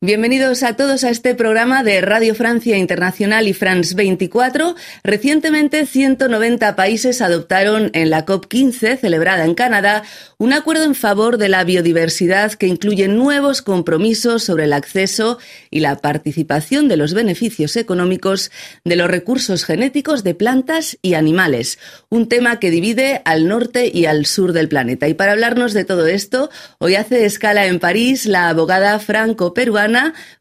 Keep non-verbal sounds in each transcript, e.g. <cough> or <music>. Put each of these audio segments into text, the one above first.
Bienvenidos a todos a este programa de Radio Francia Internacional y France 24. Recientemente 190 países adoptaron en la COP15 celebrada en Canadá un acuerdo en favor de la biodiversidad que incluye nuevos compromisos sobre el acceso y la participación de los beneficios económicos de los recursos genéticos de plantas y animales, un tema que divide al norte y al sur del planeta. Y para hablarnos de todo esto, hoy hace escala en París la abogada franco-peruana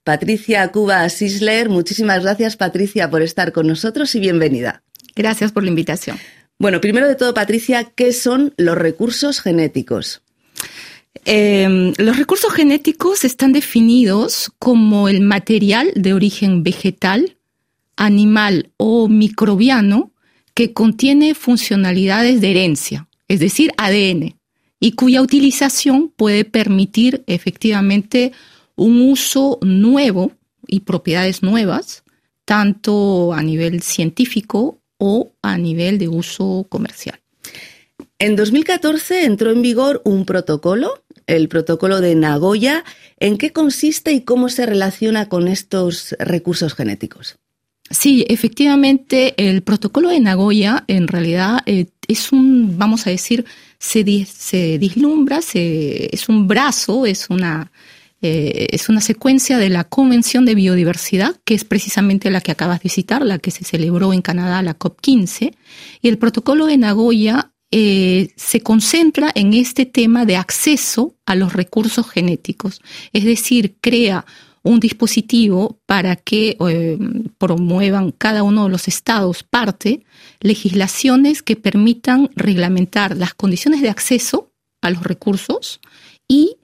Patricia Cuba Sisler. Muchísimas gracias, Patricia, por estar con nosotros y bienvenida. Gracias por la invitación. Bueno, primero de todo, Patricia, ¿qué son los recursos genéticos? Em, los recursos genéticos están definidos como el material de origen vegetal, animal o microbiano que contiene funcionalidades de herencia, es decir, ADN, y cuya utilización puede permitir efectivamente un uso nuevo y propiedades nuevas, tanto a nivel científico o a nivel de uso comercial. En 2014 entró en vigor un protocolo, el protocolo de Nagoya. ¿En qué consiste y cómo se relaciona con estos recursos genéticos? Sí, efectivamente, el protocolo de Nagoya en realidad eh, es un, vamos a decir, se, se dislumbra, se, es un brazo, es una, eh, es una secuencia de la Convención de Biodiversidad, que es precisamente la que acabas de citar, la que se celebró en Canadá, la COP15, y el protocolo de Nagoya eh, se concentra en este tema de acceso a los recursos genéticos, es decir, crea un dispositivo para que eh, promuevan cada uno de los estados parte legislaciones que permitan reglamentar las condiciones de acceso a los recursos y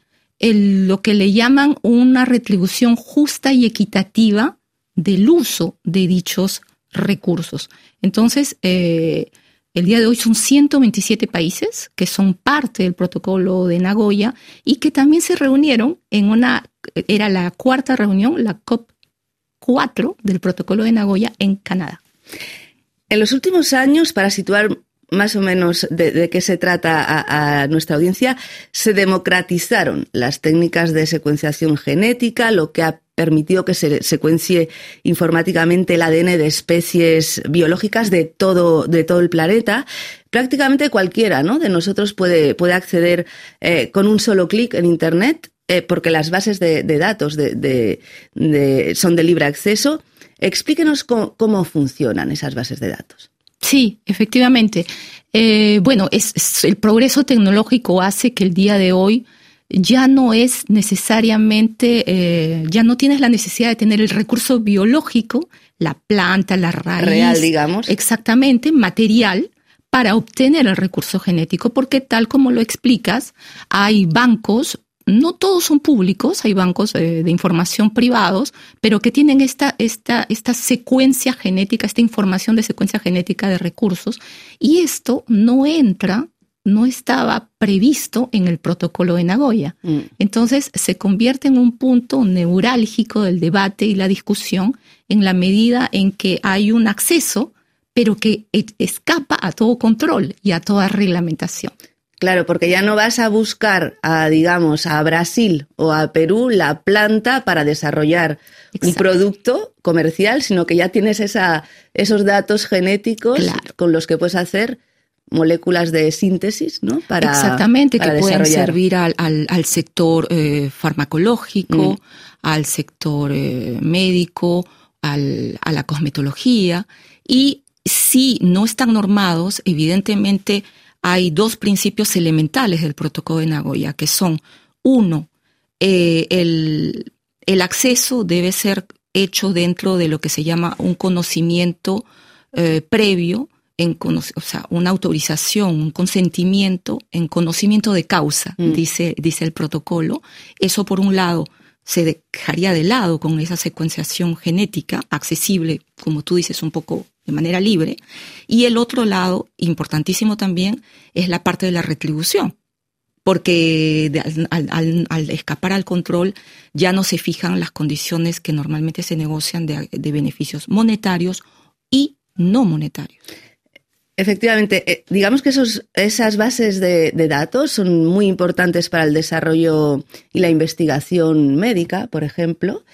lo que le llaman una retribución justa y equitativa del uso de dichos recursos. Entonces, eh, el día de hoy son 127 países que son parte del protocolo de Nagoya y que también se reunieron en una, era la cuarta reunión, la COP4 del protocolo de Nagoya en Canadá. En los últimos años, para situar más o menos de, qué se trata a, nuestra audiencia, se democratizaron las técnicas de secuenciación genética, lo que ha permitido que se secuencie informáticamente el ADN de especies biológicas de todo, de todo el planeta. Prácticamente cualquiera ¿no? de nosotros puede, puede acceder eh, con un solo clic en Internet, eh, porque las bases de, datos de, son de libre acceso. Explíquenos cómo funcionan esas bases de datos. Sí, efectivamente. Eh, bueno, es, el progreso tecnológico hace que el día de hoy ya no es necesariamente, eh, ya no tienes la necesidad de tener el recurso biológico, la planta, la raíz. Real, digamos. Exactamente, material para obtener el recurso genético, porque tal como lo explicas, hay bancos no todos son públicos, hay bancos eh, de información privados, pero que tienen esta, esta, esta secuencia genética, esta información de secuencia genética de recursos, y esto no entra, no estaba previsto en el protocolo de Nagoya. Mm. Entonces se convierte en un punto neurálgico del debate y la discusión en la medida en que hay un acceso, pero que e, escapa a todo control y a toda reglamentación. Claro, porque ya no vas a buscar a, digamos, a Brasil o a Perú la planta para desarrollar un producto comercial, sino que ya tienes esa, esos datos genéticos con los que puedes hacer moléculas de síntesis, ¿no? Para, Exactamente, que pueden servir al, al, sector eh, farmacológico, mm. al sector eh, médico, al, a la cosmetología. Y si no están normados, evidentemente hay dos principios elementales del protocolo de Nagoya, que son, uno, eh, el, el, acceso debe ser hecho dentro de lo que se llama un conocimiento eh, previo, en, o sea, una autorización, un consentimiento en conocimiento de causa, mm. dice, dice el protocolo. Eso por un lado se dejaría de lado con esa secuenciación genética accesible, como tú dices, un poco de manera libre. Y el otro lado, importantísimo también, es la parte de la retribución, porque al, escapar al control ya no se fijan las condiciones que normalmente se negocian de, beneficios monetarios y no monetarios. Efectivamente, eh, digamos que esos, esas bases de, datos son muy importantes para el desarrollo y la investigación médica, por ejemplo,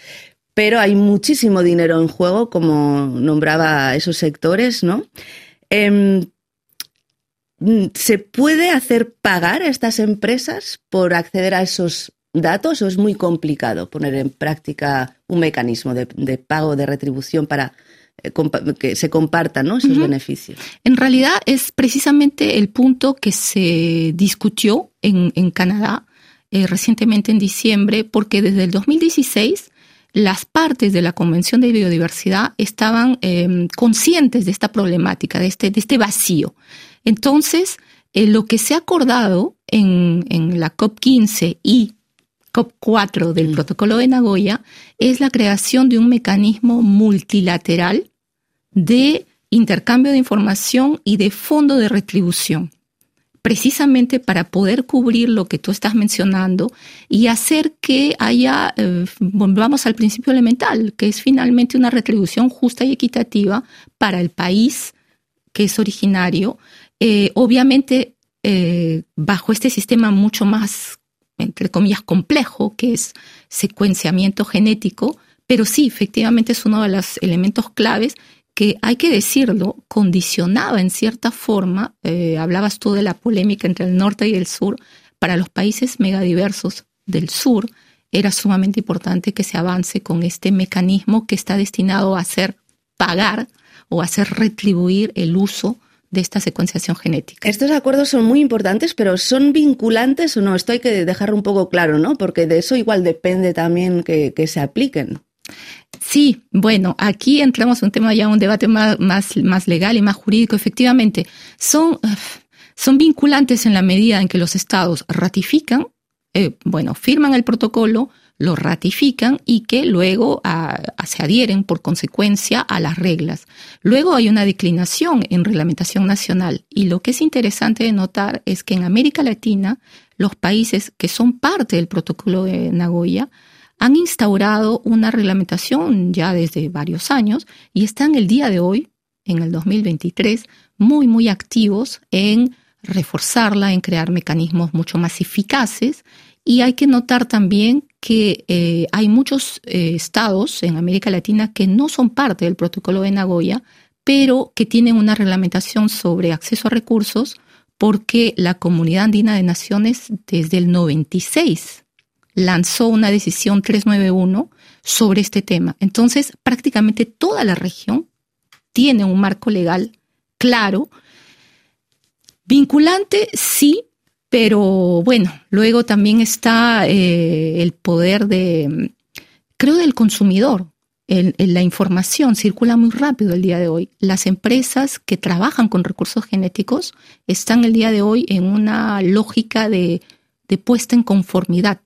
pero hay muchísimo dinero en juego, como nombraba esos sectores, ¿no? Em, ¿Se puede hacer pagar a estas empresas por acceder a esos datos o es muy complicado poner en práctica un mecanismo de, pago, de retribución para eh, que se compartan ¿no? esos beneficios. En realidad es precisamente el punto que se discutió en, Canadá eh, recientemente en diciembre, porque desde el 2016 las partes de la Convención de Biodiversidad estaban em, conscientes de esta problemática, de este, de este vacío. Entonces, eh, lo que se ha acordado en, en la COP15 y COP4 del. Protocolo de Nagoya es la creación de un mecanismo multilateral de intercambio de información y de fondo de retribución, precisamente para poder cubrir lo que tú estás mencionando y hacer que haya, eh, volvamos al principio elemental, que es finalmente una retribución justa y equitativa para el país que es originario, eh, obviamente eh, bajo este sistema mucho más entre comillas, complejo, que es secuenciamiento genético, pero sí, efectivamente es uno de los elementos claves que hay que decirlo, condicionaba en cierta forma, eh, hablabas tú de la polémica entre el norte y el sur, para los países megadiversos del sur era sumamente importante que se avance con este mecanismo que está destinado a hacer pagar o hacer retribuir el uso de esta secuenciación genética. Estos acuerdos son muy importantes, pero ¿son vinculantes o no? Esto hay que dejarlo un poco claro, ¿no? Porque de eso igual depende también que, se apliquen. Sí, bueno, aquí entramos en un tema ya, un debate más, más, más legal y más jurídico. Efectivamente, son, son vinculantes en la medida en que los estados ratifican, eh, bueno, firman el protocolo, lo ratifican y que luego ah, se adhieren por consecuencia a las reglas. Luego hay una declinación en reglamentación nacional y lo que es interesante de notar es que en América Latina los países que son parte del protocolo de Nagoya han instaurado una reglamentación ya desde varios años y están el día de hoy, en el 2023, muy, muy activos en reforzarla, en crear mecanismos mucho más eficaces. Y hay que notar también que eh, hay muchos eh, estados en América Latina que no son parte del protocolo de Nagoya, pero que tienen una reglamentación sobre acceso a recursos porque la Comunidad Andina de Naciones desde el 96 lanzó una decisión 391 sobre este tema. Entonces, prácticamente toda la región tiene un marco legal claro. Vinculante, sí, pero bueno, luego también está eh, el poder de, creo, del consumidor. la información circula muy rápido el día de hoy. Las empresas que trabajan con recursos genéticos están el día de hoy en una lógica de, de puesta en conformidad.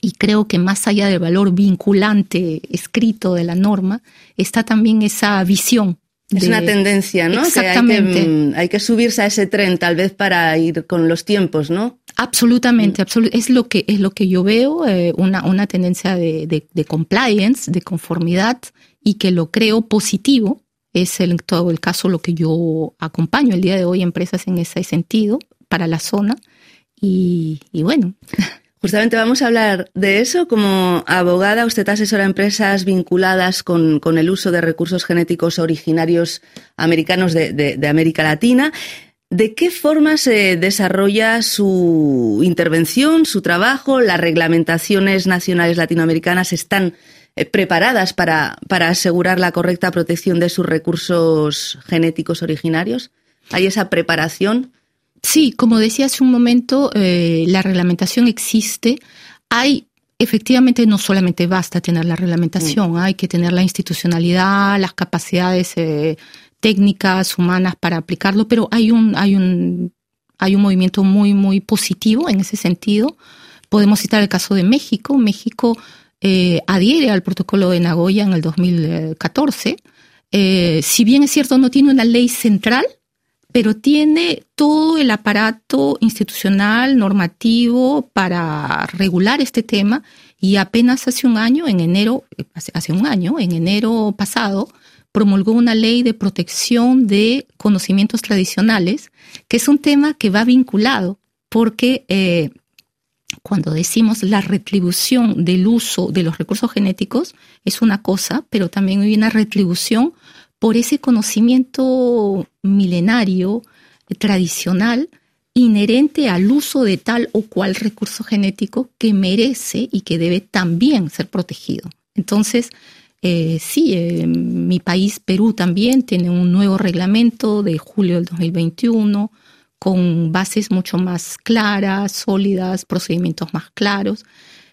Y creo que más allá del valor vinculante escrito de la norma, está también esa visión es una tendencia, ¿no? Exactamente. Mm, hay, que, subirse a ese tren, tal vez para ir con los tiempos, ¿no? Absolutamente, mm. es lo que es lo que yo veo, eh, una, una tendencia de, de, compliance, de conformidad, y que lo creo positivo. Es en todo el caso lo que yo acompaño el día de hoy empresas en ese sentido para la zona. Y, y bueno. Justamente vamos a hablar de eso. Como abogada, usted asesora empresas vinculadas con, el uso de recursos genéticos originarios americanos de, América Latina. ¿De qué forma se desarrolla su intervención, su trabajo? ¿Las reglamentaciones nacionales latinoamericanas están eh, preparadas para, para asegurar la correcta protección de sus recursos genéticos originarios? ¿Hay esa preparación? Sí, como decía hace un momento, eh, la reglamentación existe. Hay, efectivamente, no solamente basta tener la reglamentación, mm. hay que tener la institucionalidad, las capacidades eh, técnicas, humanas para aplicarlo, pero hay un, hay un, hay un movimiento muy, muy positivo en ese sentido. Podemos citar el caso de México. México eh, adhiere al protocolo de Nagoya en el 2014. si bien es cierto, no tiene una ley central, pero tiene todo el aparato institucional, normativo para regular este tema y apenas hace un año, en enero, hace, un año, en enero pasado, promulgó una ley de protección de conocimientos tradicionales, que es un tema que va vinculado, porque eh, cuando decimos la retribución del uso de los recursos genéticos es una cosa, pero también hay una retribución por ese conocimiento milenario, tradicional, inherente al uso de tal o cual recurso genético que merece y que debe también ser protegido. Entonces, eh, sí, eh, mi país, Perú, también tiene un nuevo reglamento de julio del 2021 con bases mucho más claras, sólidas, procedimientos más claros.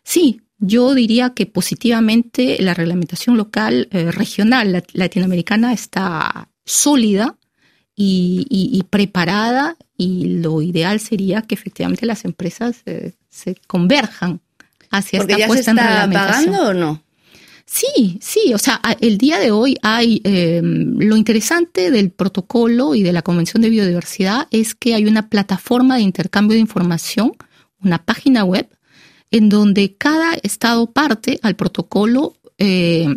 Sí, yo diría que positivamente la reglamentación local, eh, regional latinoamericana está sólida y, preparada y lo ideal sería que efectivamente las empresas se converjan hacia Porque esta ya puesta se está en pagando o no? Sí, sí, o sea, el día de hoy hay em, lo interesante del protocolo y de la Convención de Biodiversidad es que hay una plataforma de intercambio de información, una página web, en donde cada estado parte al protocolo eh,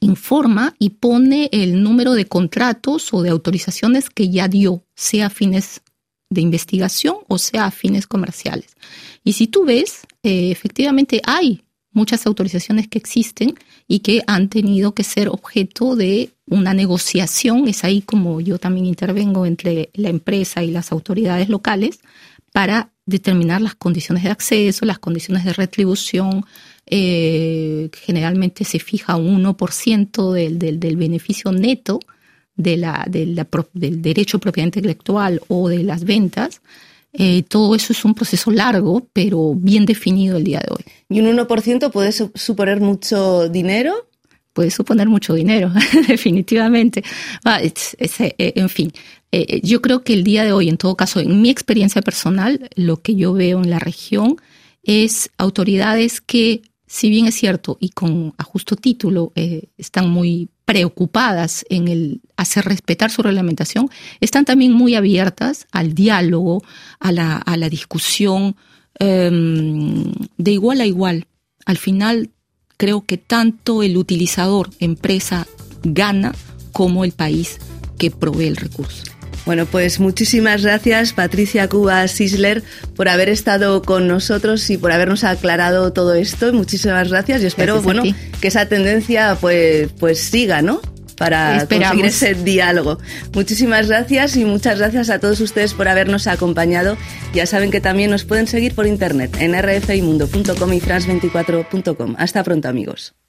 informa y pone el número de contratos o de autorizaciones que ya dio, sea a fines de investigación o sea a fines comerciales. Y si tú ves, eh, efectivamente hay muchas autorizaciones que existen y que han tenido que ser objeto de una negociación. Es ahí como yo también intervengo entre la empresa y las autoridades locales para determinar las condiciones de acceso, las condiciones de retribución. Eh, generalmente se fija un 1% del, del, del beneficio neto de la, de la, del derecho propiamente intelectual o de las ventas eh, todo eso es un proceso largo, pero bien definido el día de hoy. ¿Y un 1% puede suponer mucho dinero? Puede suponer mucho dinero, <laughs> definitivamente. Eh, en fin, eh, yo creo que el día de hoy, en todo caso, en mi experiencia personal, lo que yo veo en la región es autoridades que, si bien es cierto, y con a justo título, están muy preocupadas en el hacer respetar su reglamentación, están también muy abiertas al diálogo, a la, a la discusión em, de igual a igual. Al final, creo que tanto el utilizador, empresa, gana como el país que provee el recurso. Bueno, pues muchísimas gracias Patricia Cuba Sisler por haber estado con nosotros y por habernos aclarado todo esto. Muchísimas gracias y espero, bueno, que esa tendencia pues, pues siga, ¿no? para conseguir ese diálogo. Muchísimas gracias y muchas gracias a todos ustedes por habernos acompañado. Ya saben que también nos pueden seguir por internet en rfimundo.com y france24.com. Hasta pronto amigos.